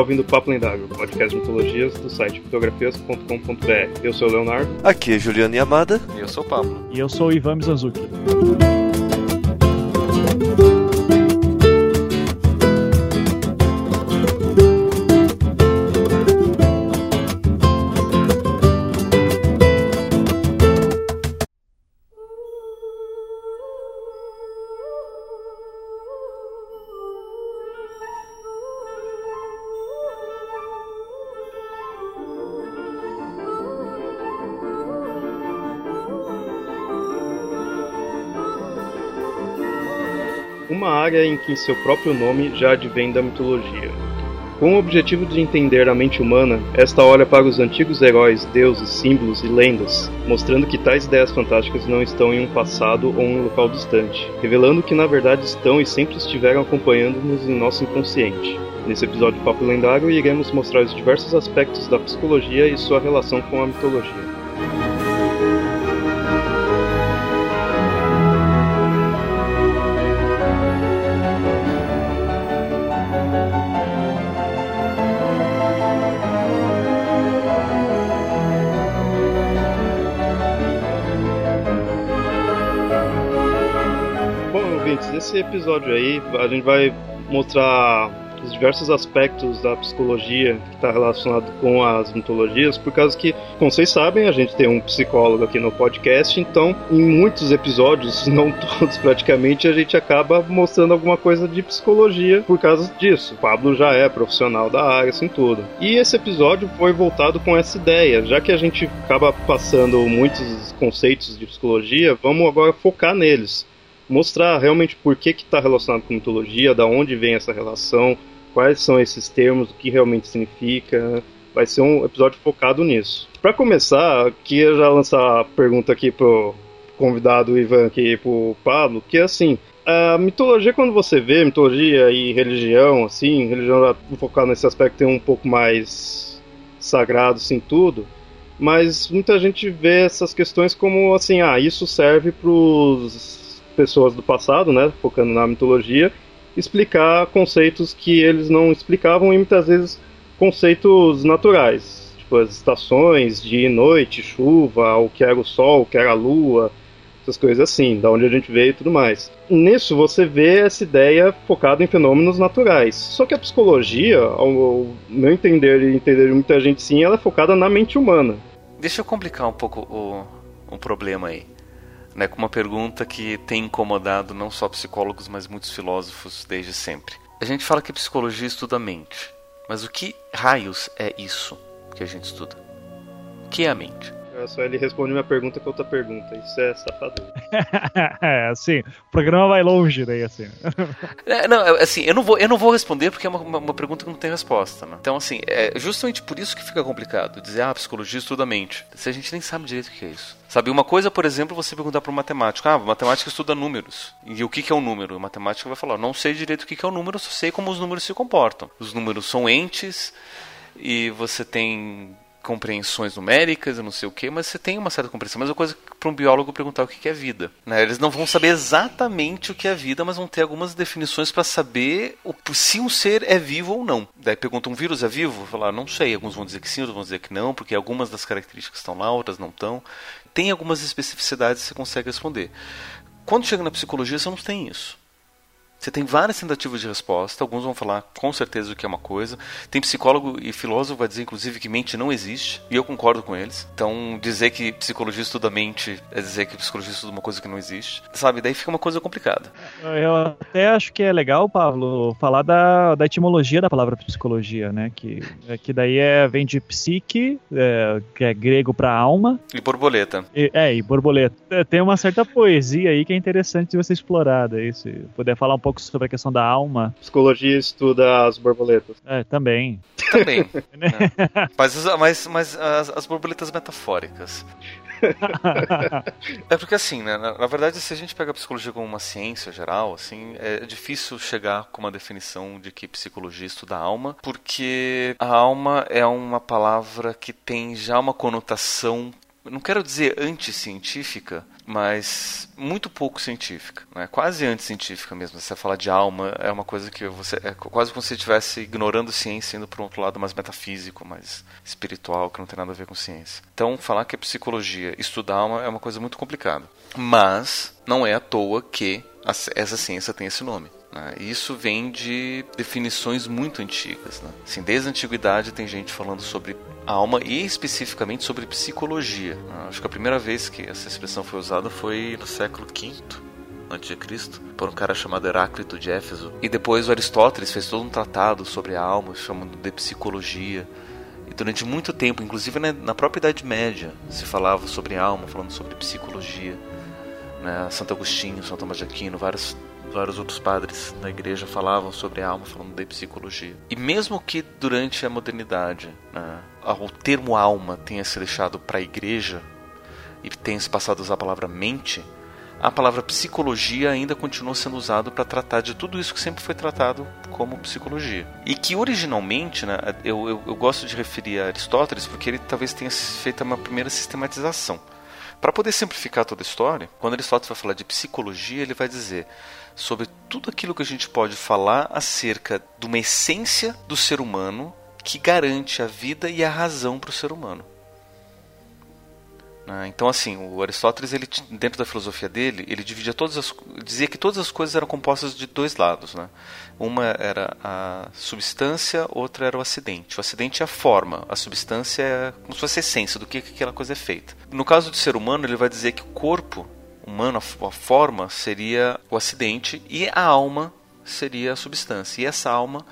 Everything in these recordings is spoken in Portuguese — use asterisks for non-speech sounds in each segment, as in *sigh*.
ouvindo Papo Lendário, podcast de mitologias do site fotografias.com.br. Eu sou o Leonardo. Aqui é Juliana Yamada. E eu sou o Pablo. E eu sou o Ivan Mizanzuki. Área em que seu próprio nome já advém da mitologia. Com o objetivo de entender a mente humana, esta olha para os antigos heróis, deuses, símbolos e lendas, mostrando que tais ideias fantásticas não estão em um passado ou um local distante, revelando que na verdade estão e sempre estiveram acompanhando-nos em nosso inconsciente. Nesse episódio de Papo Lendário, iremos mostrar os diversos aspectos da psicologia e sua relação com a mitologia. Ouvintes, nesse episódio aí a gente vai mostrar os diversos aspectos da psicologia que está relacionado com as mitologias, por causa que, como vocês sabem, a gente tem um psicólogo aqui no podcast, então em muitos episódios, não *laughs* todos praticamente, a gente acaba mostrando alguma coisa de psicologia por causa disso. O Pablo já é profissional da área, assim tudo. E esse episódio foi voltado com essa ideia, já que a gente acaba passando muitos conceitos de psicologia, vamos agora focar neles mostrar realmente por que está relacionado com mitologia, da onde vem essa relação, quais são esses termos, o que realmente significa. Vai ser um episódio focado nisso. Para começar, queria já lançar a pergunta aqui pro convidado Ivan aqui pro Pablo, que é assim, a mitologia quando você vê mitologia e religião, assim, religião focada nesse aspecto tem um pouco mais sagrado, assim, tudo, mas muita gente vê essas questões como assim, ah, isso serve pros pessoas do passado, né, focando na mitologia, explicar conceitos que eles não explicavam e muitas vezes conceitos naturais, tipo as estações, dia e noite, chuva, o que era o sol, o que era a lua, essas coisas assim, da onde a gente veio e tudo mais. Nisso você vê essa ideia focada em fenômenos naturais. Só que a psicologia, ao meu entender e entender de muita gente sim, ela é focada na mente humana. Deixa eu complicar um pouco o, o problema aí né, com uma pergunta que tem incomodado não só psicólogos, mas muitos filósofos desde sempre. A gente fala que psicologia estuda a mente, mas o que raios é isso que a gente estuda? O que é a mente? É só ele responde minha pergunta com outra pergunta. Isso é safadeza. *laughs* é, assim, o programa vai longe daí, assim. é, não, assim, eu não vou, eu não vou responder porque é uma, uma pergunta que não tem resposta, né? Então, assim, é justamente por isso que fica complicado dizer, ah, psicologia estuda a mente. Se a gente nem sabe direito o que é isso. Sabe, uma coisa, por exemplo, você perguntar para um matemático, ah, matemática estuda números. E o que, que é um número? O matemático vai falar, não sei direito o que, que é um número, só sei como os números se comportam. Os números são entes e você tem compreensões numéricas, não sei o que, mas você tem uma certa compreensão. Mas é uma coisa para um biólogo perguntar o que é vida. Né? Eles não vão saber exatamente o que é vida, mas vão ter algumas definições para saber o, se um ser é vivo ou não. Daí pergunta, um vírus é vivo? Falar, não sei. Alguns vão dizer que sim, outros vão dizer que não, porque algumas das características estão lá, outras não estão. Tem algumas especificidades que você consegue responder. Quando chega na psicologia, você não tem isso. Você tem várias tentativas de resposta, alguns vão falar com certeza o que é uma coisa. Tem psicólogo e filósofo vai dizer inclusive que mente não existe, e eu concordo com eles. Então, dizer que psicologia estuda mente é dizer que psicologia estuda uma coisa que não existe. Sabe, daí fica uma coisa complicada. Eu até acho que é legal, Pablo, falar da, da etimologia da palavra psicologia, né? Que, que daí é, vem de psique, é, que é grego para alma. E borboleta. E, é, e borboleta. É, tem uma certa poesia aí que é interessante de você explorar, daí, se puder falar um pouco pouco sobre a questão da alma. Psicologia estuda as borboletas. É, também. Também. *laughs* né? Mas, mas, mas as, as borboletas metafóricas. *laughs* é porque assim, né, na, na, verdade, se a gente pega a psicologia como uma ciência geral, assim, é difícil chegar com uma definição de que psicologia estuda a alma, porque a alma é uma palavra que tem já uma conotação não quero dizer anticientífica, mas muito pouco científica, né? quase anticientífica mesmo. Você falar de alma é uma coisa que você é quase como se estivesse ignorando ciência indo para um outro lado mais metafísico, mais espiritual, que não tem nada a ver com ciência. Então, falar que é psicologia, estudar alma é uma coisa muito complicada. Mas não é à toa que essa ciência tem esse nome. Né? Isso vem de definições muito antigas. Né? Assim, desde a antiguidade tem gente falando sobre alma e especificamente sobre psicologia. Né? Acho que a primeira vez que essa expressão foi usada foi no século V antes de Cristo, por um cara chamado Heráclito de Éfeso. E depois o Aristóteles fez todo um tratado sobre a alma, chamando de psicologia. E durante muito tempo, inclusive na própria Idade Média, se falava sobre alma, falando sobre psicologia. Né? Santo Agostinho, São Tomás de Aquino, vários vários outros padres da igreja falavam sobre a alma, falando de psicologia. E mesmo que durante a modernidade né, o termo alma tenha se deixado para a igreja e tenha se passado a usar a palavra mente, a palavra psicologia ainda continua sendo usada para tratar de tudo isso que sempre foi tratado como psicologia. E que originalmente, né, eu, eu, eu gosto de referir a Aristóteles porque ele talvez tenha feito uma primeira sistematização. Para poder simplificar toda a história, quando Aristóteles vai falar de psicologia, ele vai dizer sobre tudo aquilo que a gente pode falar acerca de uma essência do ser humano que garante a vida e a razão para o ser humano. Né? Então, assim, o Aristóteles, ele, dentro da filosofia dele, ele dividia todas as, dizia que todas as coisas eram compostas de dois lados. Né? Uma era a substância, outra era o acidente. O acidente é a forma, a substância é como se fosse a essência do que aquela coisa é feita. No caso do ser humano, ele vai dizer que o corpo humano, a forma, seria o acidente e a alma seria a substância. E essa alma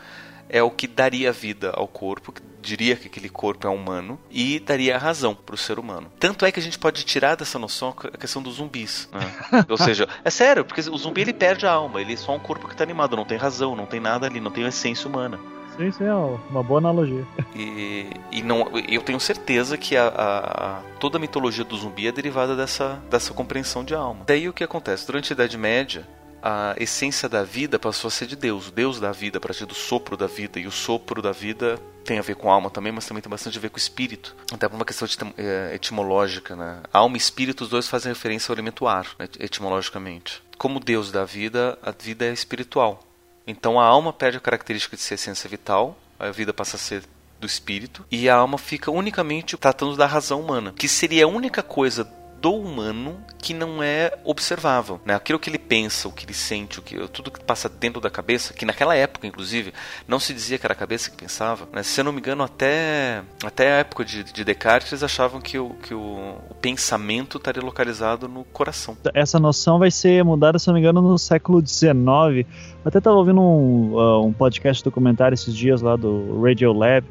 é o que daria vida ao corpo, que diria que aquele corpo é humano e daria a razão para o ser humano. Tanto é que a gente pode tirar dessa noção a questão dos zumbis. Né? *laughs* Ou seja, é sério, porque o zumbi ele perde a alma, ele é só um corpo que está animado, não tem razão, não tem nada ali, não tem essência humana. Sim, é uma boa analogia. E, e não, eu tenho certeza que a, a, toda a mitologia do zumbi é derivada dessa, dessa compreensão de alma. Daí o que acontece? Durante a Idade Média, a essência da vida passou a ser de Deus, o Deus da vida, a partir do sopro da vida. E o sopro da vida tem a ver com alma também, mas também tem bastante a ver com espírito. Até por uma questão eh, etimológica, né? Alma e espírito, os dois fazem referência ao elemento ar, né? etimologicamente. Como Deus da vida, a vida é espiritual. Então a alma perde a característica de ser essência vital, a vida passa a ser do espírito, e a alma fica unicamente tratando da razão humana, que seria a única coisa do humano que não é observável, né? Aquilo que ele pensa, o que ele sente, o que tudo que passa dentro da cabeça, que naquela época, inclusive, não se dizia que era a cabeça que pensava, né? Se eu não me engano, até até a época de, de Descartes, eles achavam que, o, que o, o, pensamento estaria localizado no coração. Essa noção vai ser mudada, se eu não me engano, no século XIX. Até estava ouvindo um, uh, um podcast documentário esses dias lá do Radio Lab,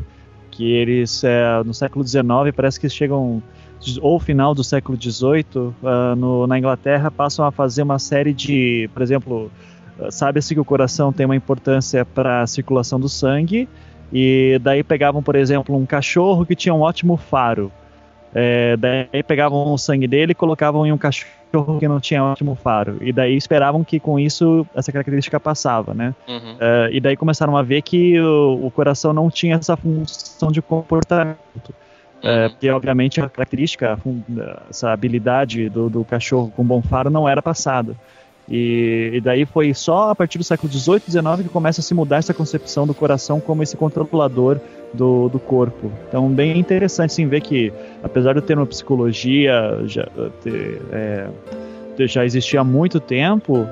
que eles, é, no século XIX, parece que chegam ou final do século XVIII, uh, ah, no, na Inglaterra, passam a fazer uma série de, por exemplo, uh, sabe-se que o coração tem uma importância para a circulação do sangue, e daí pegavam, por exemplo, um cachorro que tinha um ótimo faro. É, daí pegavam o sangue dele e colocavam em um cachorro que não tinha ótimo faro. E daí esperavam que com isso essa característica passava, né? Uhum. Uh, e daí começaram a ver que o, o coração não tinha essa função de comportamento. É, porque, obviamente, a característica, essa habilidade do, do cachorro com bom faro não era passada. E, e, daí foi só a partir do século XVIII e XIX que começa a se mudar essa concepção do coração como esse controlador do, do corpo. Então, bem interessante sim ver que, apesar do termo psicologia já, ter, é, já existia há muito tempo,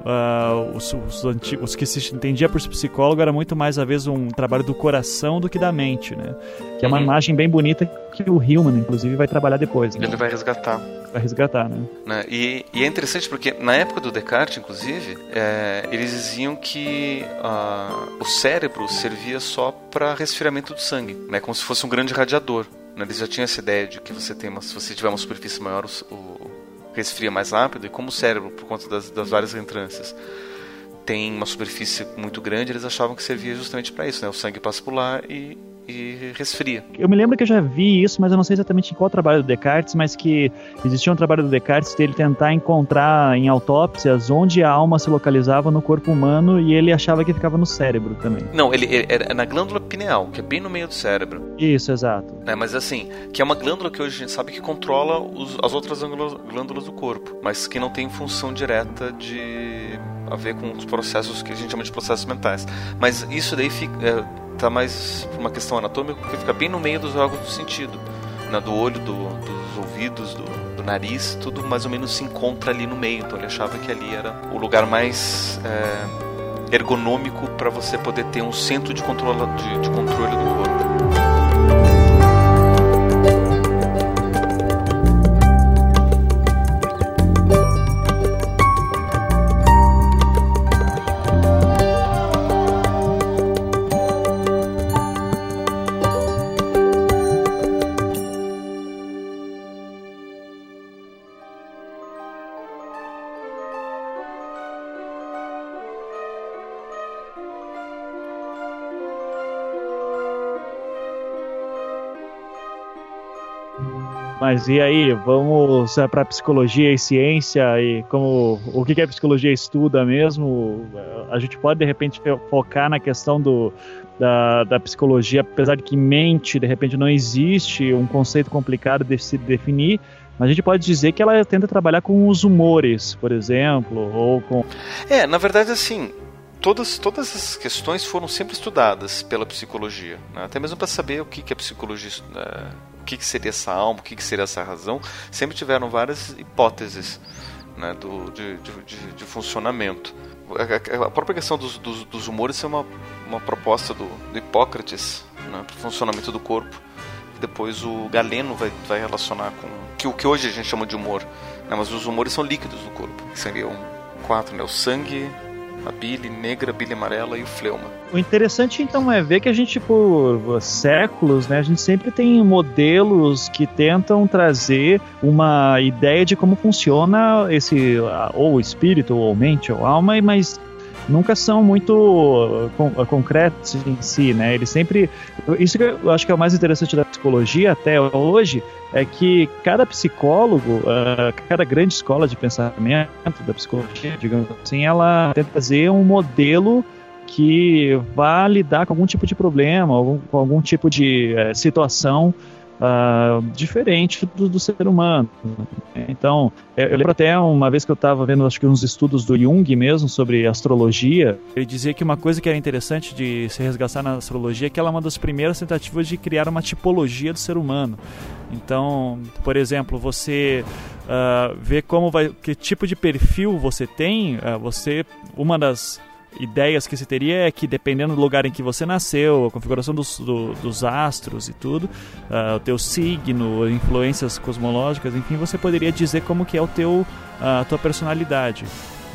Uh, os, os, os, que se entendia por psicólogo era muito mais, às vezes, um trabalho do coração do que da mente, né? Que é uma uhum. imagem bem bonita que o Hillman, inclusive, vai trabalhar depois. Né? Ele vai resgatar. Vai resgatar, né? né? E, e, é interessante porque, na época do Descartes, inclusive, é, eles diziam que uh, o cérebro servia só para resfriamento do sangue, né? Como se fosse um grande radiador. Né? Eles já tinham essa ideia de que você tem uma, se você tiver uma superfície maior, o, o resfria mais rápido e como o cérebro, por conta das, das várias entrâncias, tem uma superfície muito grande, eles achavam que servia justamente para isso, né? O sangue passa por lá e e resfria. Eu me lembro que eu já vi isso, mas eu não sei exatamente em qual trabalho do Descartes, mas que existia um trabalho do Descartes dele tentar encontrar em autópsias onde a alma se localizava no corpo humano e ele achava que ficava no cérebro também. Não, ele, ele é na glândula pineal, que é bem no meio do cérebro. Isso, exato. É, mas assim, que é uma glândula que hoje a gente sabe que controla os, as outras glândulas do corpo, mas que não tem função direta de a ver com os processos que a gente chama de processos mentais. Mas isso daí fica, é, tá mais por uma questão anatômica, porque fica bem no meio dos órgãos do sentido, né, do olho, do, dos ouvidos, do, do, nariz, tudo mais ou menos se encontra ali no meio. Então ele achava que ali era o lugar mais é, ergonômico para você poder ter um centro de controle, de, de controle do corpo. Mas e aí, vamos para psicologia e ciência e como o que, que a psicologia estuda mesmo? A gente pode de repente focar na questão do, da, da psicologia, apesar de que mente de repente não existe um conceito complicado de se definir, mas a gente pode dizer que ela tenta trabalhar com os humores, por exemplo, ou com. É, na verdade, assim, todas, todas essas questões foram sempre estudadas pela psicologia, né? até mesmo para saber o que, que a psicologia. Uh, que, que seria essa alma, o que, que seria essa razão, sempre tiveram várias hipóteses né, do, de, de, de, funcionamento. A, própria questão dos, dos, dos, humores é uma, uma proposta do, do Hipócrates né, para o funcionamento do corpo. Depois o Galeno vai, vai relacionar com que o que hoje a gente chama de humor. Né, mas os humores são líquidos do corpo, seriam quatro: né, o sangue, a bile negra, bile amarela e o fleuma. O interessante então é ver que a gente por séculos, né, a gente sempre tem modelos que tentam trazer uma ideia de como funciona esse ou espírito ou mente ou alma, mas nunca são muito uh, concretos em si, né? Eles sempre. Isso que eu acho que é o mais interessante da psicologia até hoje é que cada psicólogo, uh, cada grande escola de pensamento da psicologia, digamos assim, ela tenta fazer um modelo que vá lidar com algum tipo de problema, algum, com algum tipo de uh, situação uh, diferente do, do, ser humano. Então, eu lembro até uma vez que eu estava vendo, acho que uns estudos do Jung mesmo sobre astrologia. Ele dizia que uma coisa que era interessante de se resgatar na astrologia é que ela é uma das primeiras tentativas de criar uma tipologia do ser humano. Então, por exemplo, você uh, vê como vai, que tipo de perfil você tem. Uh, você, uma das ideias que se teria é que dependendo do lugar em que você nasceu, a configuração dos, do, dos astros e tudo, uh, o teu signo, influências cosmológicas, enfim, você poderia dizer como que é o teu, a tua personalidade.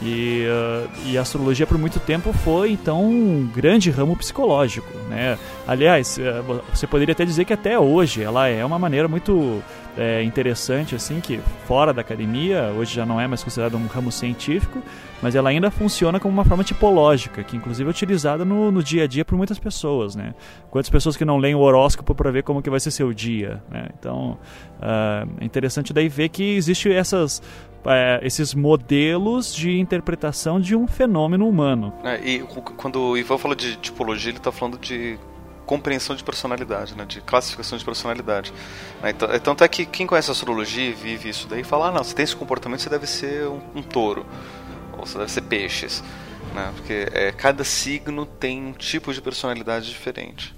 E, uh, e, a astrologia por muito tempo foi então um grande ramo psicológico, né? Aliás, uh, você poderia até dizer que até hoje ela é uma maneira muito é, interessante assim que fora da academia hoje já não é mais considerado um ramo científico, mas ela ainda funciona como uma forma tipológica, que inclusive é utilizada no, no dia a dia por muitas pessoas, né? Quantas pessoas que não leem o horóscopo para ver como que vai ser seu dia, né? Então, uh, é interessante daí ver que existe essas é, esses modelos de interpretação de um fenômeno humano. É, e quando o Ivan fala de tipologia, ele está falando de compreensão de personalidade, né, de classificação de personalidade. Né, então, é, tanto é que quem conhece a astrologia e vive isso daí fala, ah, não, você tem esse comportamento, você deve ser um, um touro você deve ser peixes. Né? Porque é, cada signo tem um tipo de personalidade diferente.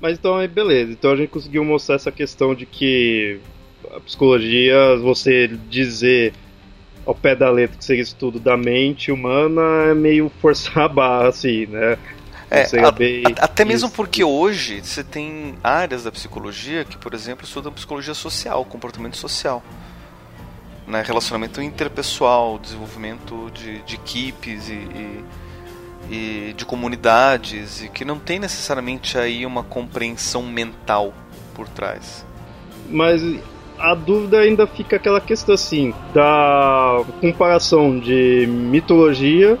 Mas então aí beleza. Então a gente conseguiu mostrar essa questão de que a psicologia, você dizer ao pé da letra que seria estudo da mente humana é meio forçar a barra, *laughs* assim, né? É, a, até mesmo porque hoje você tem áreas da psicologia que, por exemplo, estudam psicologia social, comportamento social né, relacionamento interpessoal, desenvolvimento de, de equipes e, e, e, de comunidades e que não tem necessariamente aí uma compreensão mental por trás. Mas a dúvida ainda fica aquela questão assim da comparação de mitologia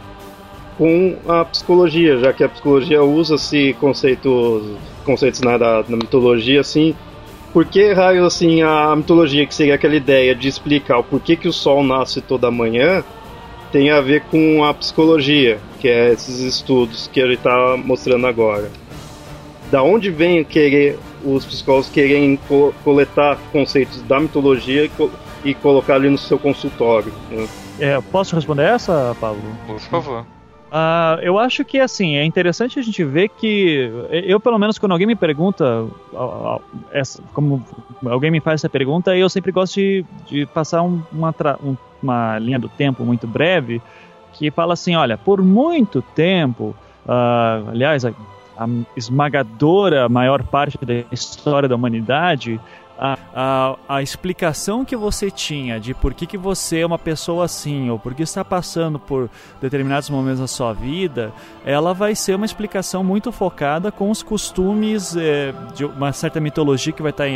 com a psicologia, já que a psicologia usa-se conceitos conceitos né, da, da mitologia, assim, por que assim a mitologia que seria aquela ideia de explicar o porquê que o sol nasce toda manhã tem a ver com a psicologia, que é esses estudos que ele está mostrando agora. Da onde vem querer os psicólogos querem co coletar conceitos da mitologia e, co e, colocar ali no seu consultório? Né? É, posso responder essa, Pablo? Por favor. Uh, eu acho que assim é interessante a gente ver que eu pelo menos quando alguém me pergunta essa, como alguém me faz essa pergunta eu sempre gosto de, de passar um, uma, um, uma linha do tempo muito breve que fala assim olha por muito tempo uh, aliás a, esmagadora maior parte da história da humanidade a, a, a, explicação que você tinha de por que, que você é uma pessoa assim, ou por que está passando por determinados momentos da sua vida, ela vai ser uma explicação muito focada com os costumes é, de uma certa mitologia que vai estar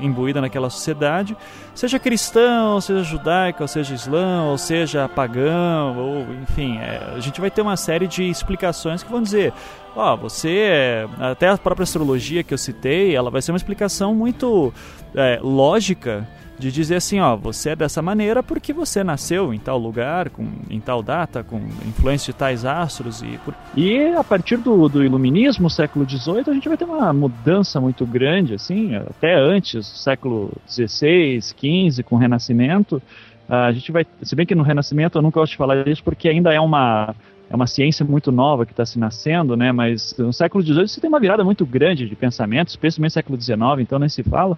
imbuída naquela sociedade, seja cristã, ou seja judaica, seja islã, ou seja pagã, ou enfim, é, a gente vai ter uma série de explicações que vão dizer ó, oh, você até a própria astrologia que eu citei, ela vai ser uma explicação muito é, lógica de dizer assim, ó, você é dessa maneira porque você nasceu em tal lugar, com, em tal data, com influência de tais astros e por... e a partir do, do iluminismo, século XVIII, a gente vai ter uma mudança muito grande, assim, até antes, século XVI, XV, com o Renascimento, a gente vai, se bem que no Renascimento eu nunca gosto de falar isso porque ainda é uma é uma ciência muito nova que está se nascendo, né? Mas no século XVIII você tem uma virada muito grande de pensamento, especialmente no século XIX, então nem se fala.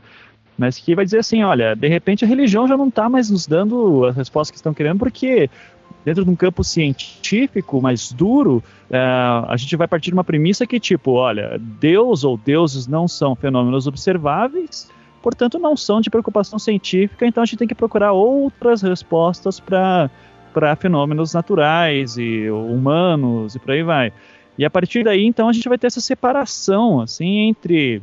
Mas que vai dizer assim, olha, de repente a religião já não está mais nos dando as respostas que estão querendo, porque dentro de um campo científico mais duro, é, a gente vai partir de uma premissa que, tipo, olha, Deus ou deuses não são fenômenos observáveis, portanto não são de preocupação científica, então a gente tem que procurar outras respostas para para fenômenos naturais e humanos e por aí vai. E a partir daí, então, a gente vai ter essa separação, assim, entre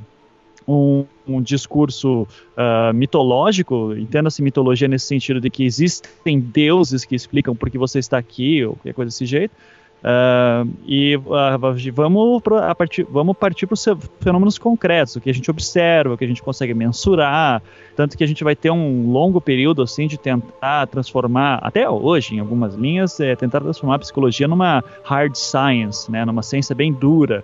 um, um discurso uh, mitológico, entenda-se mitologia nesse sentido de que existem deuses que explicam por que você está aqui, ou qualquer coisa desse jeito, Uh, e uh, vamos, a partir, vamos partir para os fenômenos concretos, o que a gente observa, o que a gente consegue mensurar, tanto que a gente vai ter um longo período assim de tentar transformar, até hoje em algumas linhas, é, tentar transformar a psicologia numa hard science, né, numa ciência bem dura,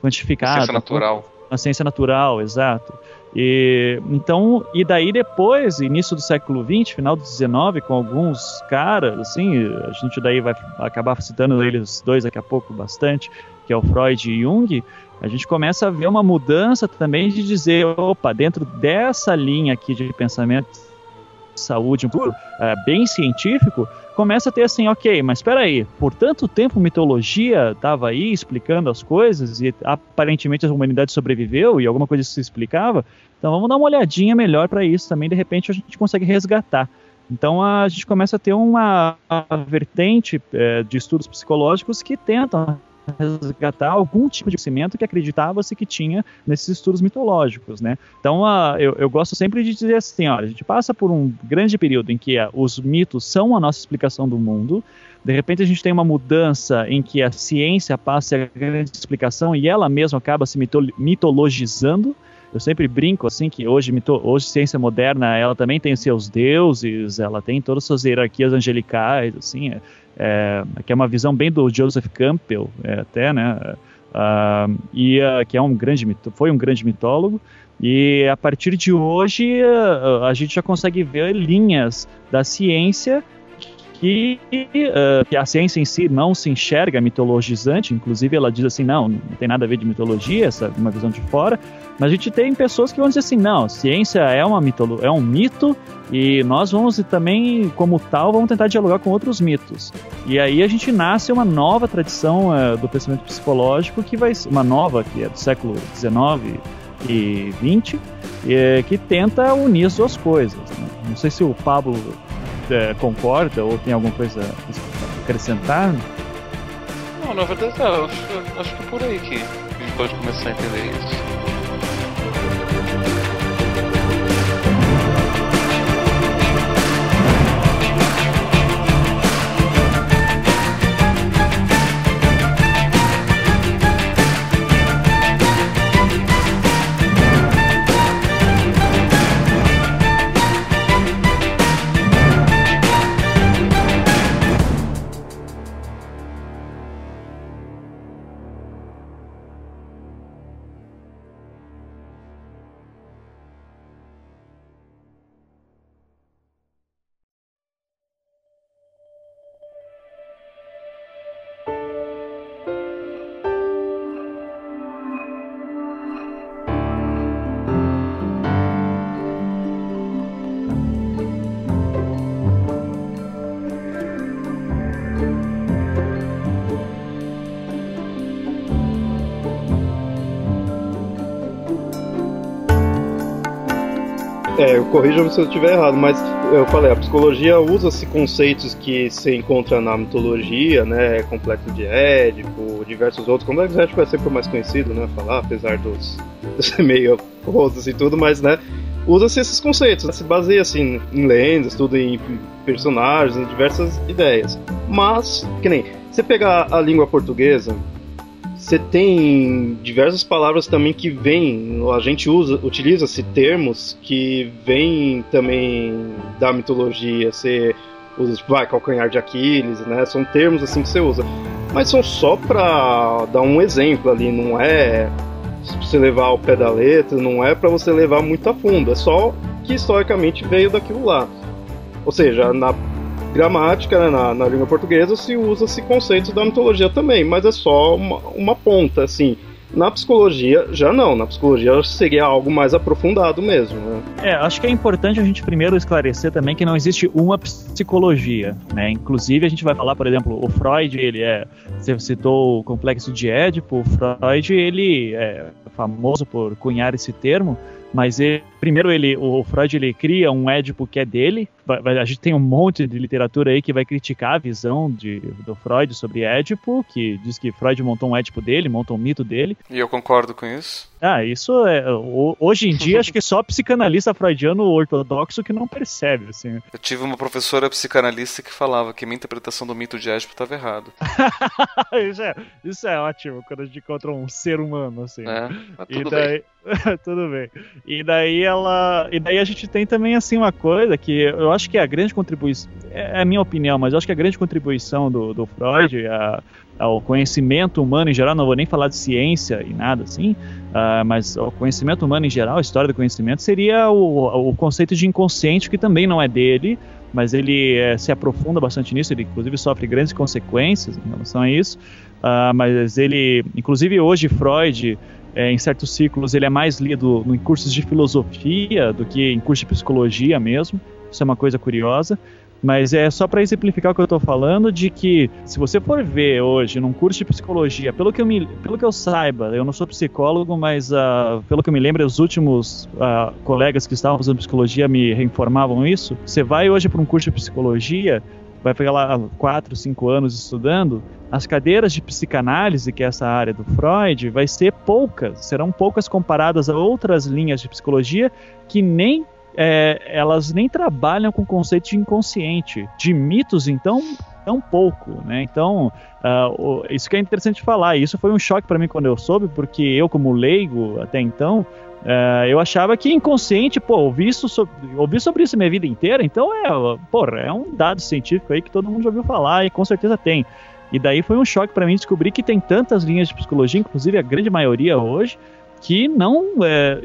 quantificada. Ciência natural. Uma ciência natural, exato. E, então, e daí depois, início do século XX, final do XIX, com alguns caras, assim, a gente daí vai acabar citando eles dois daqui a pouco bastante, que é o Freud e Jung, a gente começa a ver uma mudança também de dizer, opa, dentro dessa linha aqui de pensamento saúde puro, é, bem científico, começa a ter assim, ok, mas espera aí, por tanto tempo mitologia estava aí explicando as coisas e aparentemente a humanidade sobreviveu e alguma coisa se explicava, então vamos dar uma olhadinha melhor para isso também, de repente a gente consegue resgatar. Então a gente começa a ter uma, uma vertente é, de estudos psicológicos que tentam resgatar algum tipo de conhecimento que acreditava-se que tinha nesses estudos mitológicos, né? Então, uh, eu, eu, gosto sempre de dizer assim, olha, a gente passa por um grande período em que uh, os mitos são a nossa explicação do mundo, de repente a gente tem uma mudança em que a ciência passa a grande explicação e ela mesma acaba se mitologizando, eu sempre brinco assim que hoje, hoje ciência moderna ela também tem seus deuses, ela tem todas as suas hierarquias angelicais, assim, é, é, que é uma visão bem do Joseph Campbell, é, até, né? Uh, e uh, que é um grande foi um grande mitólogo e a partir de hoje uh, a gente já consegue ver linhas da ciência que, uh, que, a ciência em si não se enxerga mitologizante, inclusive ela diz assim, não, não tem nada a ver de mitologia, essa é uma visão de fora, mas a gente tem pessoas que vão dizer assim, não, ciência é, uma mitolo é um mito e nós vamos também, como tal, vamos tentar dialogar com outros mitos. E aí a gente nasce uma nova tradição uh, do pensamento psicológico que vai uma nova, que é do século XIX e XX, e, que tenta unir as duas coisas. Né? Não sei se o Pablo é, concorda ou tem alguma coisa a acrescentar? Não, na verdade, é, acho, acho que é por aí que a gente pode começar a entender isso. É, corrija-me se eu estiver errado, mas eu falei, a psicologia usa-se conceitos que se encontra na mitologia, né? Complexo de Édipo, diversos outros. Complexo de Édipo é sempre o mais conhecido, né? Falar, apesar dos, *laughs* dos meio rosas e tudo, mas, né? Usa-se esses conceitos, se baseia assim em lendas, tudo em personagens, em diversas ideias. Mas, que nem, você pegar a língua portuguesa, você tem diversas palavras também que vêm, a gente usa, utiliza-se termos que vêm também da mitologia, você usa, tipo, vai, calcanhar de Aquiles, né? São termos assim que você usa. Mas são só para dar um exemplo ali, não é você levar ao pé da letra, não é para você levar muito a fundo, é só que historicamente veio daquilo lá. Ou seja, na gramática, né, na, na língua portuguesa, se usa-se conceitos da mitologia também, mas é só uma, uma ponta, assim. Na psicologia, já não. Na psicologia seria algo mais aprofundado mesmo. Né? É, acho que é importante a gente primeiro esclarecer também que não existe uma psicologia, né? Inclusive a gente vai falar, por exemplo, o Freud, ele é, você citou o complexo de Édipo, o Freud, ele é famoso por cunhar esse termo, mas ele, primeiro ele, o Freud ele cria um Édipo que é dele. A gente tem um monte de literatura aí que vai criticar a visão de, do Freud sobre Édipo, que diz que Freud montou um Édipo dele, montou um mito dele. E eu concordo com isso. Ah, isso é. Hoje em dia, acho que só psicanalista freudiano ortodoxo que não percebe, assim. Eu tive uma professora psicanalista que falava que minha interpretação do mito de Édipo estava errado. *laughs* isso, é, isso é ótimo quando a gente encontra um ser humano, assim. É, e daí. *laughs* tudo bem. E daí ela. E daí a gente tem também assim uma coisa que eu acho que é a grande contribuição. É, é a minha opinião, mas eu acho que a grande contribuição do, do Freud a, ao conhecimento humano em geral, não vou nem falar de ciência e nada assim, uh, mas o conhecimento humano em geral, a história do conhecimento, seria o, o conceito de inconsciente, que também não é dele, mas ele é, se aprofunda bastante nisso, ele inclusive sofre grandes consequências em relação a isso. Uh, mas ele, inclusive hoje, Freud é, em certos ciclos ele é mais lido em cursos de filosofia do que em cursos de psicologia mesmo. Isso é uma coisa curiosa. Mas é só para exemplificar o que eu estou falando, de que se você for ver hoje num curso de psicologia, pelo que eu, me, pelo que eu saiba, eu não sou psicólogo, mas uh, pelo que eu me lembro, os últimos uh, colegas que estavam fazendo psicologia me informavam isso. Você vai hoje para um curso de psicologia, vai ficar lá 4, 5 anos estudando, as cadeiras de psicanálise, que é essa área do Freud, vai ser poucas, serão poucas comparadas a outras linhas de psicologia que nem é, elas nem trabalham com conceito de inconsciente. De mitos, então, tão pouco, né? Então, uh, isso que é interessante falar. Isso foi um choque para mim quando eu soube, porque eu, como leigo até então, uh, eu achava que inconsciente, pô, ouvi, isso sobre, ouvi sobre isso minha vida inteira, então é, porra, é um dado científico aí que todo mundo já ouviu falar e com certeza tem. E daí foi um choque para mim descobrir que tem tantas linhas de psicologia, inclusive a grande maioria hoje, que não é,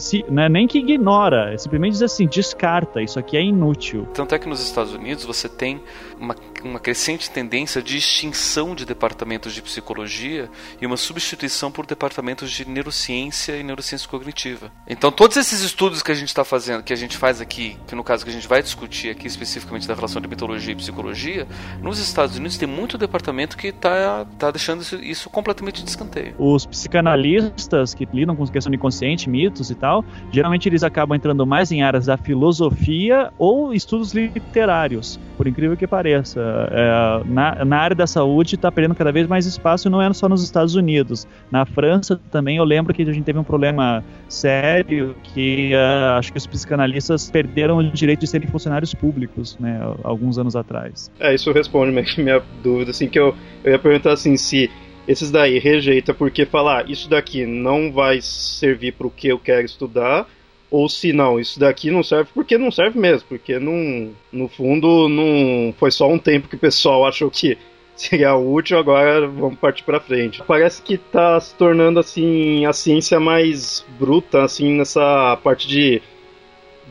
se, não é nem que ignora, é simplesmente diz assim, descarta, isso aqui é inútil. Tanto é que nos Estados Unidos você tem uma, uma crescente tendência de extinção de departamentos de psicologia e uma substituição por departamentos de neurociência e neurociência cognitiva. Então todos esses estudos que a gente está fazendo, que a gente faz aqui, que no caso que a gente vai discutir aqui especificamente da relação de mitologia e psicologia, nos Estados Unidos tem muito departamento que está tá deixando isso, isso completamente de escanteio. Os psicanalistas que lidam com questão de inconsciente, mitos e tal, geralmente eles acabam entrando mais em áreas da filosofia ou estudos literários, por incrível que pareça. É, na, na área da saúde está perdendo cada vez mais espaço, não é só nos Estados Unidos. Na França também eu lembro que a gente teve um problema sério que uh, acho que os psicanalistas perderam o direito de serem funcionários públicos, né, alguns anos atrás. É, isso responde minha, *laughs* minha dúvida, assim, que eu, eu ia perguntar assim, se esses daí rejeita porque falar ah, isso daqui não vai servir para o que eu quero estudar, ou se não, isso daqui não serve porque não serve mesmo, porque não, no fundo não foi só um tempo que o pessoal achou que *laughs* seria útil, agora vamos partir para frente. Parece que está se tornando assim a ciência mais bruta assim nessa parte de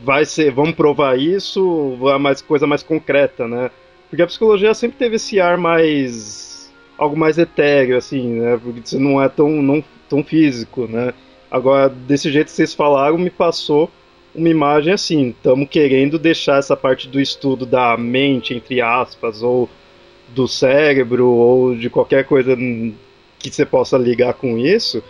vai ser, vamos provar isso, mais coisa mais concreta, né? Porque a psicologia sempre teve esse ar mais algo mais etéreo, assim, né? Porque você não é tão, não, tão físico, né? Agora, desse jeito que vocês falaram, me passou uma imagem assim. Estamos querendo deixar essa parte do estudo da mente, entre aspas, ou do cérebro, ou de qualquer coisa que você possa ligar com isso,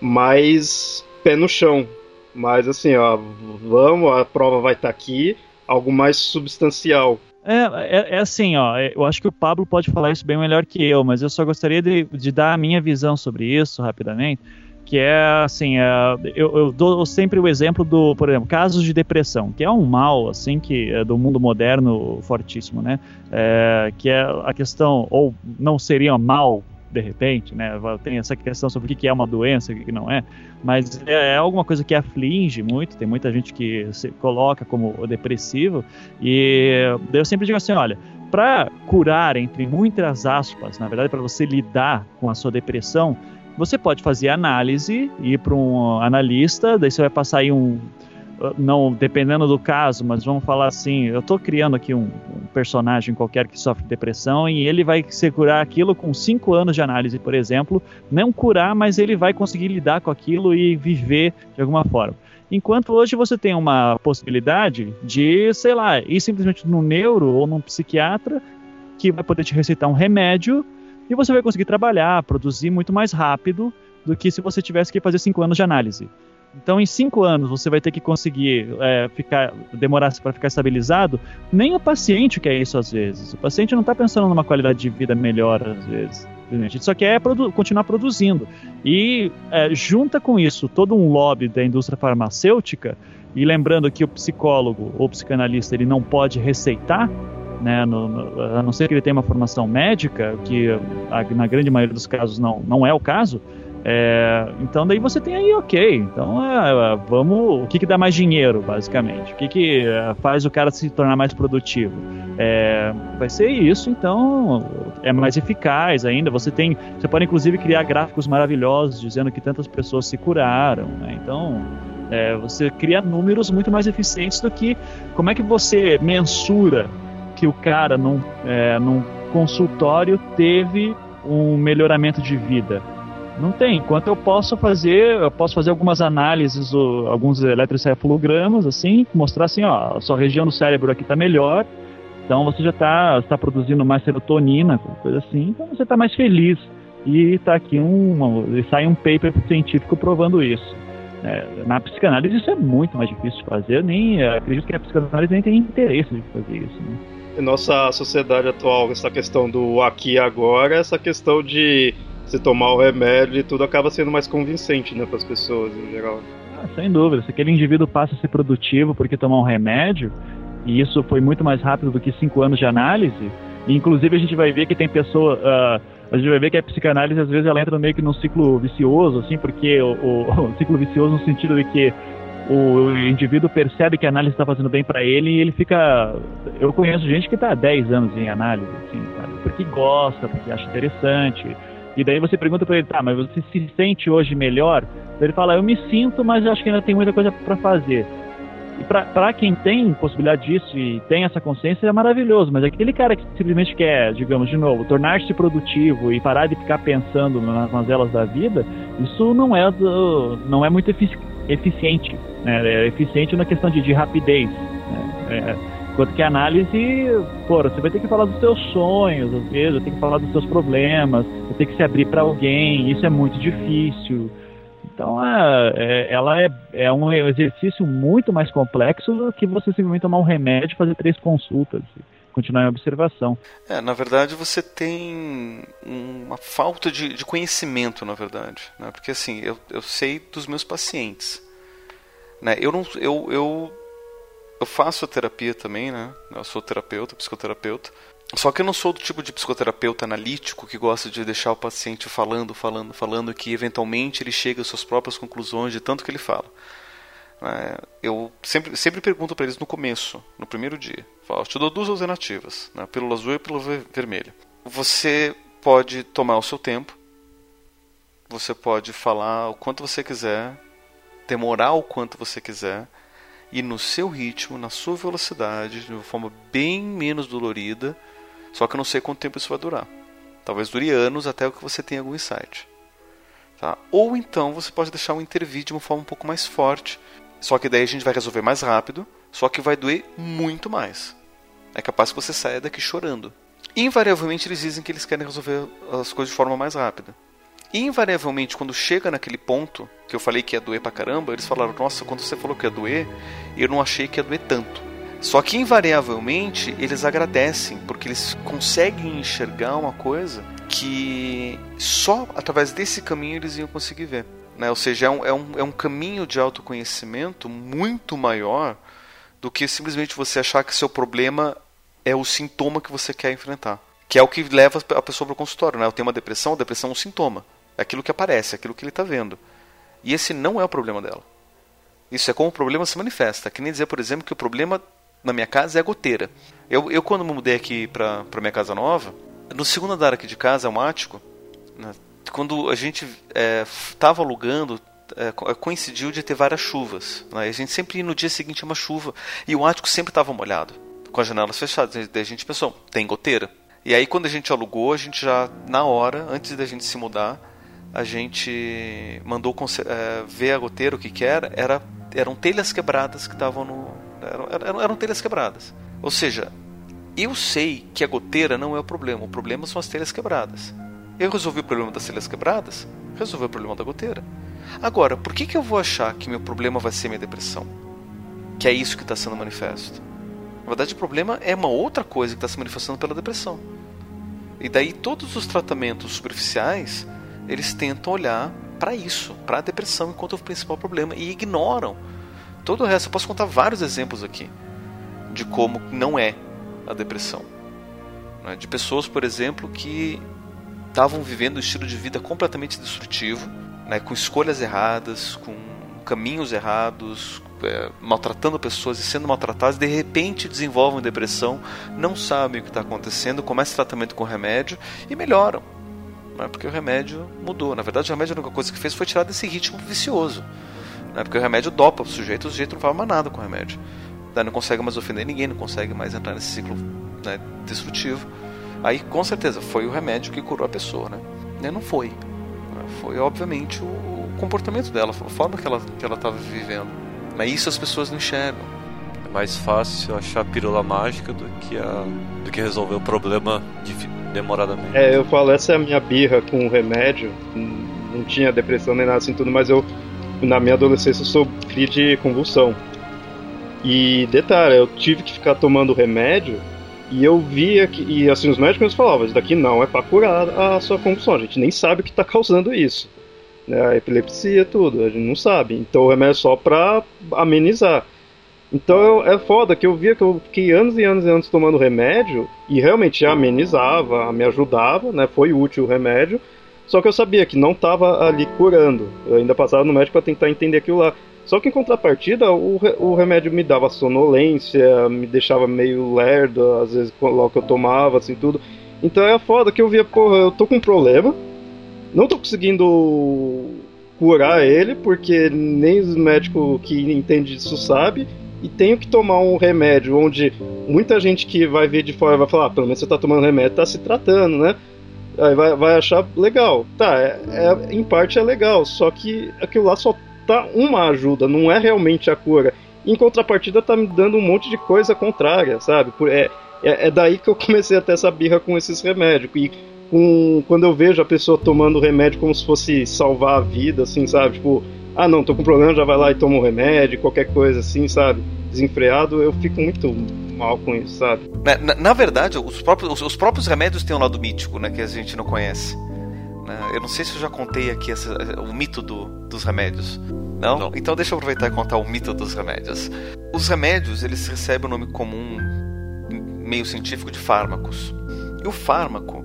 mais pé no chão. Mas assim, ó, vamos, a prova vai estar tá aqui, algo mais substancial. É, é, é, assim, ó, é, eu acho que o Pablo pode falar isso bem melhor que eu, mas eu só gostaria de, de dar a minha visão sobre isso rapidamente, que é assim, é, eu, eu, dou sempre o exemplo do, por exemplo, casos de depressão, que é um mal, assim, que é do mundo moderno fortíssimo, né, é, que é a questão, ou não seria mal de repente, né? Tem essa questão sobre o que é uma doença, o que não é, mas é, é alguma coisa que aflige muito. Tem muita gente que se coloca como depressivo e eu sempre digo assim, olha, para curar entre muitas aspas, na verdade, para você lidar com a sua depressão, você pode fazer análise, ir para um analista, daí você vai passar aí um não dependendo do caso, mas vamos falar assim, eu estou criando aqui um, um, personagem qualquer que sofre depressão e ele vai se curar aquilo com cinco anos de análise, por exemplo, não curar, mas ele vai conseguir lidar com aquilo e viver de alguma forma. Enquanto hoje você tem uma possibilidade de, sei lá, ir simplesmente no neuro ou num psiquiatra que vai poder te receitar um remédio e você vai conseguir trabalhar, produzir muito mais rápido do que se você tivesse que fazer cinco anos de análise. Então, em cinco anos, você vai ter que conseguir é, ficar, demorar para ficar estabilizado. Nem o paciente quer isso às vezes. O paciente não está pensando numa qualidade de vida melhor às vezes. A gente só quer produ continuar produzindo. E é, junta com isso todo um lobby da indústria farmacêutica. E lembrando que o psicólogo ou psicanalista ele não pode receitar, né, no, no, a não ser que ele tenha uma formação médica, que a, na grande maioria dos casos não, não é o caso. É, então daí você tem aí, ok. Então é, é, vamos. O que, que dá mais dinheiro, basicamente? O que, que é, faz o cara se tornar mais produtivo? É, vai ser isso, então é mais eficaz ainda. Você tem. Você pode inclusive criar gráficos maravilhosos dizendo que tantas pessoas se curaram. Né? Então. É, você cria números muito mais eficientes do que como é que você mensura que o cara num, num consultório teve um melhoramento de vida. Não tem. Enquanto eu posso fazer, eu posso fazer algumas análises, alguns eletrocefalogramas, assim, mostrar assim, ó, a sua região do cérebro aqui está melhor, então você já está tá produzindo mais serotonina, coisa assim, então você está mais feliz. E está aqui um, sai um paper científico provando isso. É, na psicanálise isso é muito mais difícil de fazer, nem acredito que a psicanálise nem tem interesse de fazer isso. Né? Nossa sociedade atual, essa questão do aqui e agora, essa questão de se tomar o remédio e tudo acaba sendo mais convincente, né, para as pessoas em geral. Ah, sem dúvida. Se aquele indivíduo passa a ser produtivo porque tomar um remédio, e isso foi muito mais rápido do que cinco anos de análise, inclusive a gente vai ver que tem pessoa. Uh, a gente vai ver que a psicanálise às vezes ela entra meio que num ciclo vicioso, assim, porque o, o, *laughs* o ciclo vicioso no sentido de que o indivíduo percebe que a análise está fazendo bem para ele e ele fica. Eu conheço gente que está há 10 anos em análise, assim, sabe? porque gosta, porque acha interessante, e daí você pergunta para ele, tá, mas você se sente hoje melhor? Ele fala, eu me sinto, mas acho que ainda tem muita coisa para fazer. E para quem tem possibilidade disso e tem essa consciência é maravilhoso, mas aquele cara que simplesmente quer, digamos, de novo, tornar-se produtivo e parar de ficar pensando nas mazelas da vida, isso não é, do, não é muito efici eficiente. Né? É eficiente na questão de, de rapidez. Né? É, Enquanto que a análise, pô, você vai ter que falar dos seus sonhos, às vezes, vai ter que falar dos seus problemas, ter que se abrir para alguém, isso é muito difícil. Então, é, é, ela é, é um exercício muito mais complexo do que você simplesmente tomar um remédio fazer três consultas continuar em observação. É, na verdade você tem uma falta de, de conhecimento, na verdade, né? porque assim eu, eu sei dos meus pacientes, né? Eu não eu, eu eu faço terapia também, né? Eu sou terapeuta, psicoterapeuta. Só que eu não sou do tipo de psicoterapeuta analítico que gosta de deixar o paciente falando, falando, falando, que eventualmente ele chega às suas próprias conclusões de tanto que ele fala. É, eu sempre, sempre pergunto para eles no começo, no primeiro dia. Falo, te dou duas alternativas, né? pílula azul e pílula vermelha. Você pode tomar o seu tempo, você pode falar o quanto você quiser, demorar o quanto você quiser, e no seu ritmo, na sua velocidade, de uma forma bem menos dolorida. Só que eu não sei quanto tempo isso vai durar. Talvez dure anos até que você tenha algum insight. Tá? Ou então você pode deixar um intervir de uma forma um pouco mais forte. Só que daí a gente vai resolver mais rápido, só que vai doer muito mais. É capaz que você saia daqui chorando. Invariavelmente eles dizem que eles querem resolver as coisas de forma mais rápida. E invariavelmente, quando chega naquele ponto que eu falei que ia doer pra caramba, eles falaram: Nossa, quando você falou que ia doer, eu não achei que ia doer tanto. Só que invariavelmente eles agradecem, porque eles conseguem enxergar uma coisa que só através desse caminho eles iam conseguir ver. Né? Ou seja, é um, é, um, é um caminho de autoconhecimento muito maior do que simplesmente você achar que seu problema é o sintoma que você quer enfrentar. Que é o que leva a pessoa para o consultório. Né? Eu tenho uma depressão, a depressão é um sintoma. É aquilo que aparece, é aquilo que ele está vendo. E esse não é o problema dela. Isso é como o problema se manifesta. Que nem dizer, por exemplo, que o problema na minha casa é a goteira. Eu, eu quando me mudei aqui para minha casa nova, no segundo andar aqui de casa, é um ático, né, quando a gente estava é, alugando, é, coincidiu de ter várias chuvas. Né, a gente sempre no dia seguinte uma chuva e o ático sempre estava molhado, com as janelas fechadas. Daí a gente pensou, tem goteira. E aí quando a gente alugou, a gente já, na hora, antes da gente se mudar, a gente mandou é, ver a goteira, o que, que era, era eram telhas quebradas que estavam no. Eram, eram, eram telhas quebradas. Ou seja, eu sei que a goteira não é o problema, o problema são as telhas quebradas. Eu resolvi o problema das telhas quebradas, resolvi o problema da goteira. Agora, por que, que eu vou achar que meu problema vai ser minha depressão? Que é isso que está sendo manifesto. Na verdade, o problema é uma outra coisa que está se manifestando pela depressão. E daí todos os tratamentos superficiais eles tentam olhar para isso, para a depressão enquanto o principal problema e ignoram todo o resto. Eu posso contar vários exemplos aqui de como não é a depressão. Né? De pessoas, por exemplo, que estavam vivendo um estilo de vida completamente destrutivo, né? com escolhas erradas, com caminhos errados, é, maltratando pessoas e sendo maltratadas, de repente desenvolvem depressão, não sabem o que está acontecendo, começam tratamento com remédio e melhoram né? porque o remédio mudou. Na verdade, o remédio a única coisa que fez foi tirar desse ritmo vicioso. Né? Porque o remédio dopa o sujeito, o sujeito não faz mais nada com o remédio. Daí não consegue mais ofender ninguém, não consegue mais entrar nesse ciclo né, destrutivo. Aí, com certeza, foi o remédio que curou a pessoa. Né? E não foi. Foi, obviamente, o comportamento dela, a forma que ela estava que ela vivendo. Mas isso as pessoas não enxergam. É mais fácil achar a pílula mágica do que, a, do que resolver o problema demoradamente. É, eu falo, essa é a minha birra com o remédio. Não tinha depressão nem nada assim tudo, mas eu, na minha adolescência, sofri de convulsão. E detalhe, eu tive que ficar tomando remédio e eu via que. E assim, os médicos falavam: Isso daqui não é para curar a sua convulsão, a gente nem sabe o que está causando isso. Né? A epilepsia, tudo, a gente não sabe. Então o remédio é só para amenizar. Então eu, é foda que eu via que eu fiquei anos e anos e anos tomando remédio e realmente amenizava, me ajudava, né? Foi útil o remédio. Só que eu sabia que não estava ali curando. Eu ainda passava no médico para tentar entender aquilo lá. Só que em contrapartida, o, o remédio me dava sonolência, me deixava meio lerdo, às vezes logo que eu tomava, assim, tudo. Então é foda que eu via, porra, eu tô com um problema, não tô conseguindo curar ele, porque nem os médicos que entendem disso sabe e tenho que tomar um remédio onde muita gente que vai ver de fora vai falar, ah, pelo menos você está tomando remédio, está se tratando, né? Aí vai, vai achar legal. Tá, é, é, em parte é legal, só que aquilo lá só tá uma ajuda, não é realmente a cura. Em contrapartida, tá me dando um monte de coisa contrária, sabe? É, é, é daí que eu comecei a ter essa birra com esses remédios. E com, quando eu vejo a pessoa tomando remédio como se fosse salvar a vida, assim, sabe? Tipo, ah não, tô com problema, já vai lá e toma um remédio, qualquer coisa assim, sabe? Desenfreado, eu fico muito mal com isso, sabe? Na, na, na verdade, os próprios, os, os, próprios remédios têm um lado mítico, né, que a gente não conhece. Né? Eu não sei se eu já contei aqui essa, o mito do, dos remédios. Não? não? Então deixa eu aproveitar e contar o mito dos remédios. Os remédios, eles recebem o nome comum, meio científico, de fármacos. E o fármaco,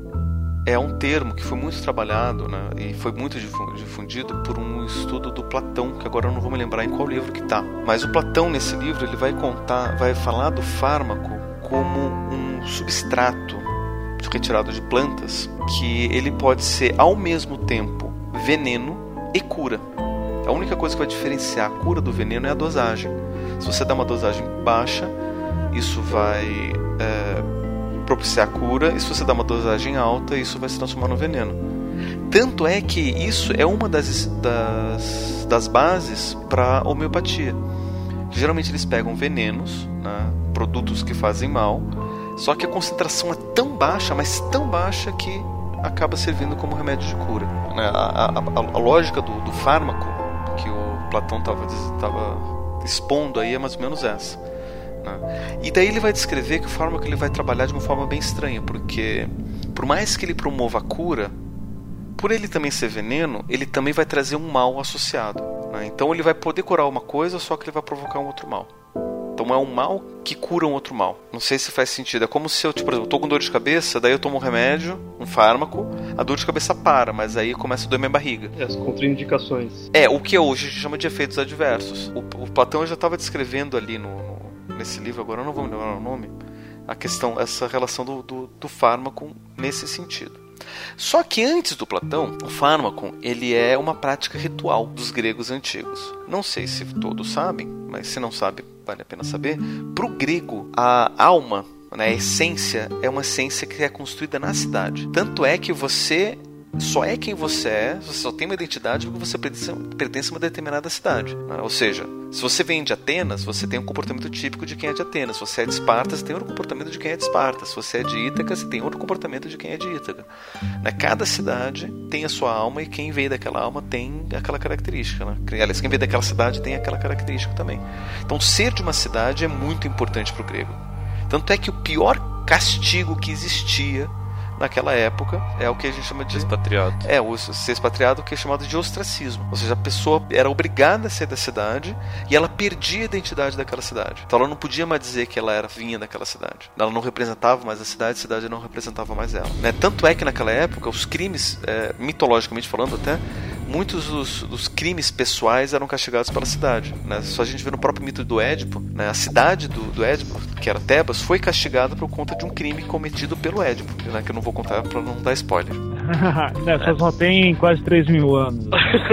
é um termo que foi muito trabalhado né, e foi muito difundido por um estudo do Platão, que agora eu não vou me lembrar em qual livro que está. Mas o Platão, nesse livro, ele vai contar, vai falar do fármaco como um substrato retirado de plantas, que ele pode ser ao mesmo tempo veneno e cura. A única coisa que vai diferenciar a cura do veneno é a dosagem. Se você dá uma dosagem baixa, isso vai é, propiciar cura, e se você dá uma dosagem alta, isso vai se transformar no veneno. Tanto é que isso é uma das, das, das bases para a homeopatia. Geralmente eles pegam venenos, né, produtos que fazem mal, só que a concentração é tão baixa, mas tão baixa que acaba servindo como remédio de cura. Né? A, a, a, lógica do, do, fármaco que o Platão estava expondo aí é mais ou menos essa. Né? E daí ele vai descrever que o fármaco ele vai trabalhar de uma forma bem estranha, porque por mais que ele promova a cura, por ele também ser veneno, ele também vai trazer um mal associado. Né? Então ele vai poder curar uma coisa, só que ele vai provocar um outro mal. Então é um mal que cura um outro mal. Não sei se faz sentido. É como se eu, tipo, por exemplo, eu tô com dor de cabeça, daí eu tomo um remédio, um fármaco, a dor de cabeça para, mas aí começa a doer minha barriga. É, as contraindicações. É, o que hoje a gente chama de efeitos adversos. O, o Platão já estava descrevendo ali no, no, nesse livro, agora eu não vou me lembrar o nome, a questão, essa relação do, do, do fármaco nesse sentido. Só que antes do Platão, o fármaco ele é uma prática ritual dos gregos antigos. Não sei se todos sabem, mas se não sabe, vale a pena saber. Para o grego, a alma né, a essência é uma essência que é construída na cidade. Tanto é que você só é quem você é, você só tem uma identidade porque você pertence a uma determinada cidade. Né? Ou seja, se você vem de Atenas, você tem um comportamento típico de quem é de Atenas. Se você é de Esparta, você tem outro comportamento de quem é de Esparta. Se você é de Ítaca, você tem outro comportamento de quem é de Ítaca. Né? Cada cidade tem a sua alma e quem veio daquela alma tem aquela característica. Né? Aliás, quem veio daquela cidade tem aquela característica também. Então, ser de uma cidade é muito importante para o grego. Tanto é que o pior castigo que existia naquela época é o que a gente chama de expatriado. É, o ser expatriado que é chamado de ostracismo. Ou seja, a pessoa era obrigada a sair da cidade e ela perdia a identidade daquela cidade. Então ela não podia mais dizer que ela era vinha daquela cidade. Ela não representava mais a cidade, a cidade não representava mais ela. Né? Tanto é que naquela época os crimes, é, mitologicamente falando até, muitos dos, dos, crimes pessoais eram castigados pela cidade. Né? Só a gente vê no próprio mito do Édipo, né? a cidade do, do Édipo, que era Tebas, foi castigada por conta de um crime cometido pelo Édipo, né? que eu não vou contar para não dar spoiler. *laughs* Nessa é. só tem quase 3 mil anos.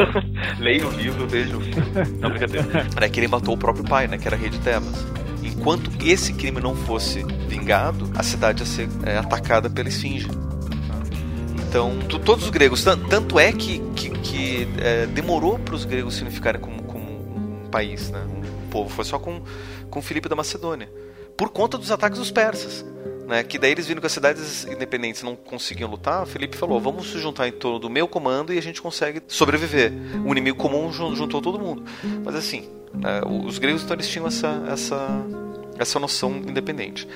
*laughs* Leia o livro, veja o filme. Não, brincadeira. É que ele matou o próprio pai, né? que era rei de Tebas. Enquanto esse crime não fosse vingado, a cidade ia ser é, atacada pela esfinge. Então, todos os gregos, tanto é que, que, que é, demorou para os gregos significarem como, como um país, né? um povo, foi só com, com Filipe da Macedônia, por conta dos ataques dos persas. Né, que daí eles viram que as cidades independentes não conseguiam lutar, Felipe falou: vamos se juntar em torno do meu comando e a gente consegue sobreviver. O inimigo comum juntou todo mundo. Mas assim, é, os gregos então eles tinham essa, essa, essa noção independente.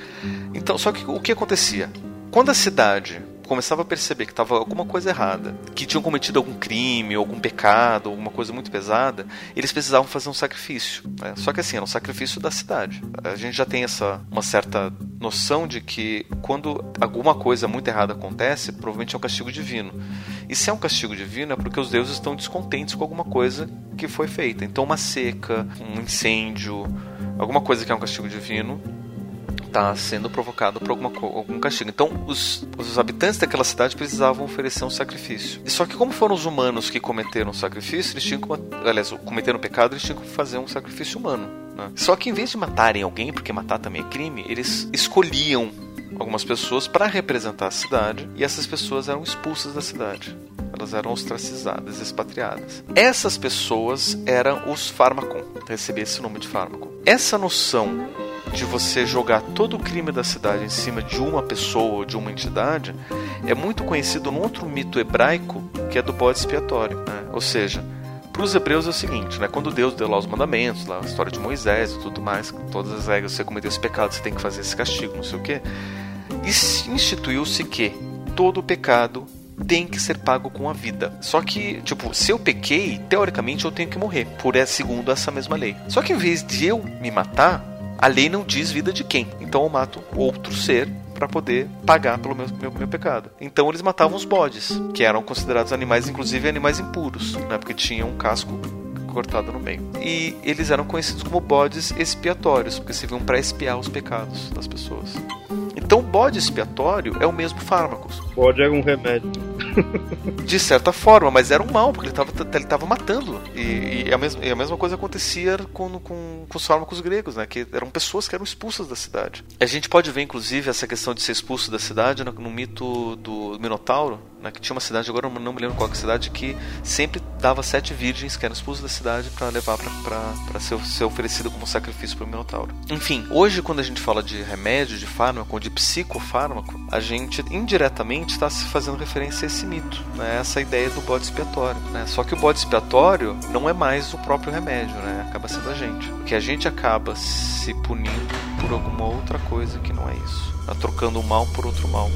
Então, só que o que acontecia? Quando a cidade começava a perceber que estava alguma coisa errada, que tinham cometido algum crime, algum pecado, alguma coisa muito pesada, eles precisavam fazer um sacrifício. Né? Só que assim, era um sacrifício da cidade. A gente já tem essa uma certa noção de que quando alguma coisa muito errada acontece, provavelmente é um castigo divino. E se é um castigo divino é porque os deuses estão descontentes com alguma coisa que foi feita. Então uma seca, um incêndio, alguma coisa que é um castigo divino está sendo provocado por alguma, algum castigo. Então, os, os habitantes daquela cidade precisavam oferecer um sacrifício. Só que, como foram os humanos que cometeram o sacrifício, eles tinham que, aliás, cometeram o pecado, eles tinham que fazer um sacrifício humano. Né? Só que, em vez de matarem alguém, porque matar também é crime, eles escolhiam algumas pessoas para representar a cidade e essas pessoas eram expulsas da cidade. Elas eram ostracizadas, expatriadas. Essas pessoas eram os fármacos, recebia esse nome de fármaco. Essa noção de você jogar todo o crime da cidade em cima de uma pessoa ou de uma entidade é muito conhecido num outro mito hebraico que é do bode expiatório. Né? Ou seja, para os hebreus é o seguinte, né? quando Deus deu lá os mandamentos, lá a história de Moisés e tudo mais, todas as regras, você cometeu esse pecado, você tem que fazer esse castigo, não sei o que, instituiu-se que todo pecado tem que ser pago com a vida. Só que, tipo, se eu pequei, teoricamente eu tenho que morrer, por é segundo essa mesma lei. Só que em vez de eu me matar, a lei não diz vida de quem. Então eu mato outro ser para poder pagar pelo meu, meu, meu, pecado. Então eles matavam os bodes, que eram considerados animais, inclusive animais impuros, né? porque tinham um casco cortado no meio. E eles eram conhecidos como bodes expiatórios, porque serviam para expiar os pecados das pessoas. Então, o bode expiatório é o mesmo fármaco. Bode é um remédio. De certa forma, mas era um mal, porque ele estava ele tava matando. E, e, a mesma, e, a mesma, coisa acontecia com, com, com, os fármacos gregos, né? Que eram pessoas que eram expulsas da cidade. A gente pode ver, inclusive, essa questão de ser expulso da cidade no, no mito do Minotauro, que tinha uma cidade, agora eu não me lembro qual é a cidade, que sempre dava sete virgens, que eram esposas da cidade, para levar para ser, ser oferecido como sacrifício para o Minotauro. Enfim, hoje quando a gente fala de remédio, de fármaco, de psicofármaco, a gente indiretamente está se fazendo referência a esse mito, né, essa ideia do bode expiatório. Né? Só que o bode expiatório não é mais o próprio remédio, né? acaba sendo a gente. Porque a gente acaba se punindo por alguma outra coisa que não é isso. Tá trocando um mal por outro mal.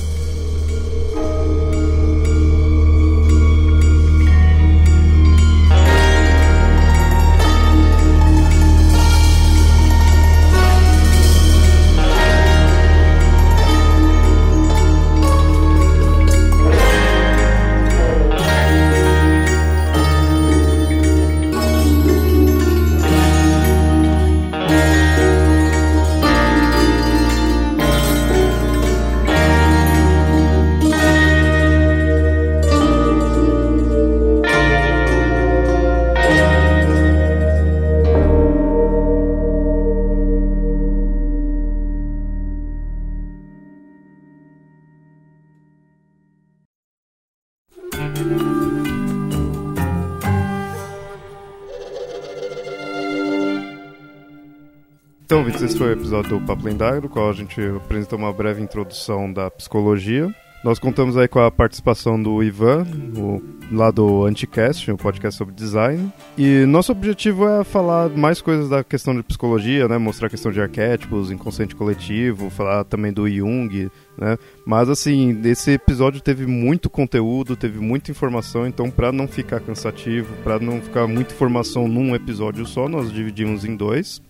Então, Vitor, esse foi o episódio do Papo Lendário, no qual a gente apresentou uma breve introdução da psicologia. Nós contamos aí com a participação do Ivan, o, lá do Anticast, um podcast sobre design. E nosso objetivo é falar mais coisas da questão de psicologia, né? Mostrar a questão de arquétipos, inconsciente coletivo, falar também do Jung, né? Mas assim, esse episódio teve muito conteúdo, teve muita informação, então para não ficar cansativo, para não ficar muita informação num episódio só, nós dividimos em dois.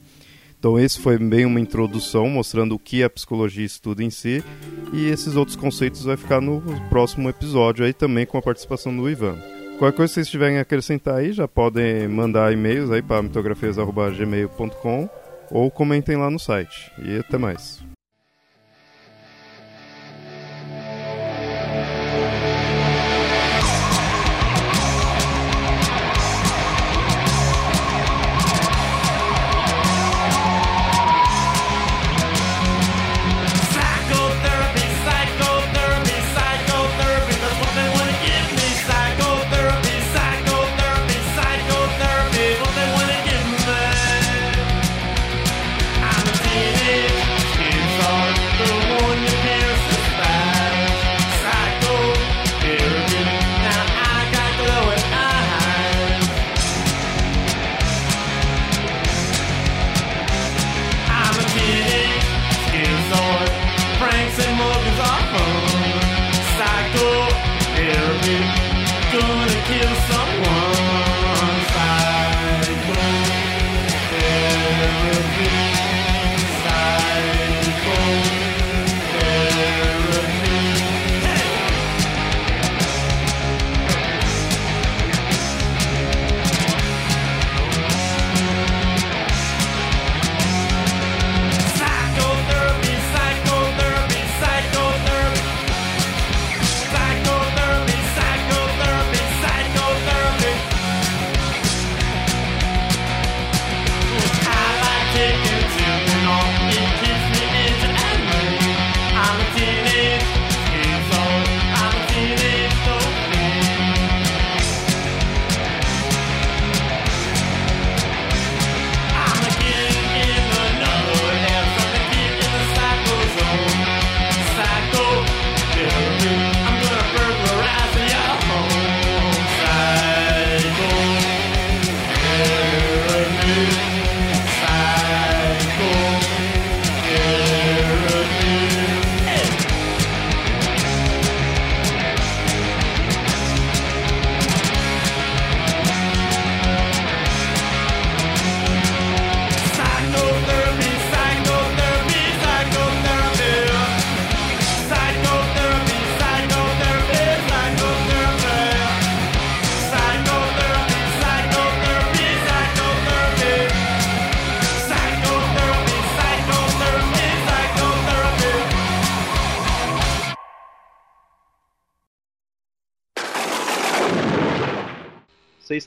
Então esse foi bem uma introdução mostrando o que a psicologia estuda em si e esses outros conceitos vai ficar no próximo episódio aí também com a participação do Ivan. Qualquer coisa que vocês tiverem a acrescentar aí, já podem mandar e-mails aí para mitografias@gmail.com ou comentem lá no site. E até mais.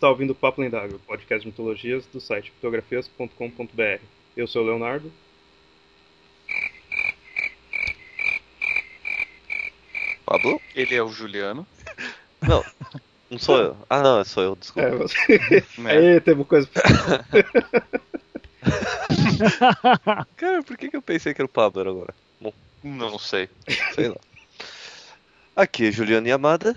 Está ouvindo o Papo Lendário, podcast de mitologias do site fotografias.com.br. Eu sou o Leonardo. Pablo? Ele é o Juliano. *laughs* Não, não sou eu. Ah, não, sou eu, desculpa. É, você... *laughs* É. Aí teve coisa. *laughs* Cara, por que, que eu pensei que era o Pablo agora? Bom, Não sei. sei lá. Aqui é Juliana Yamada.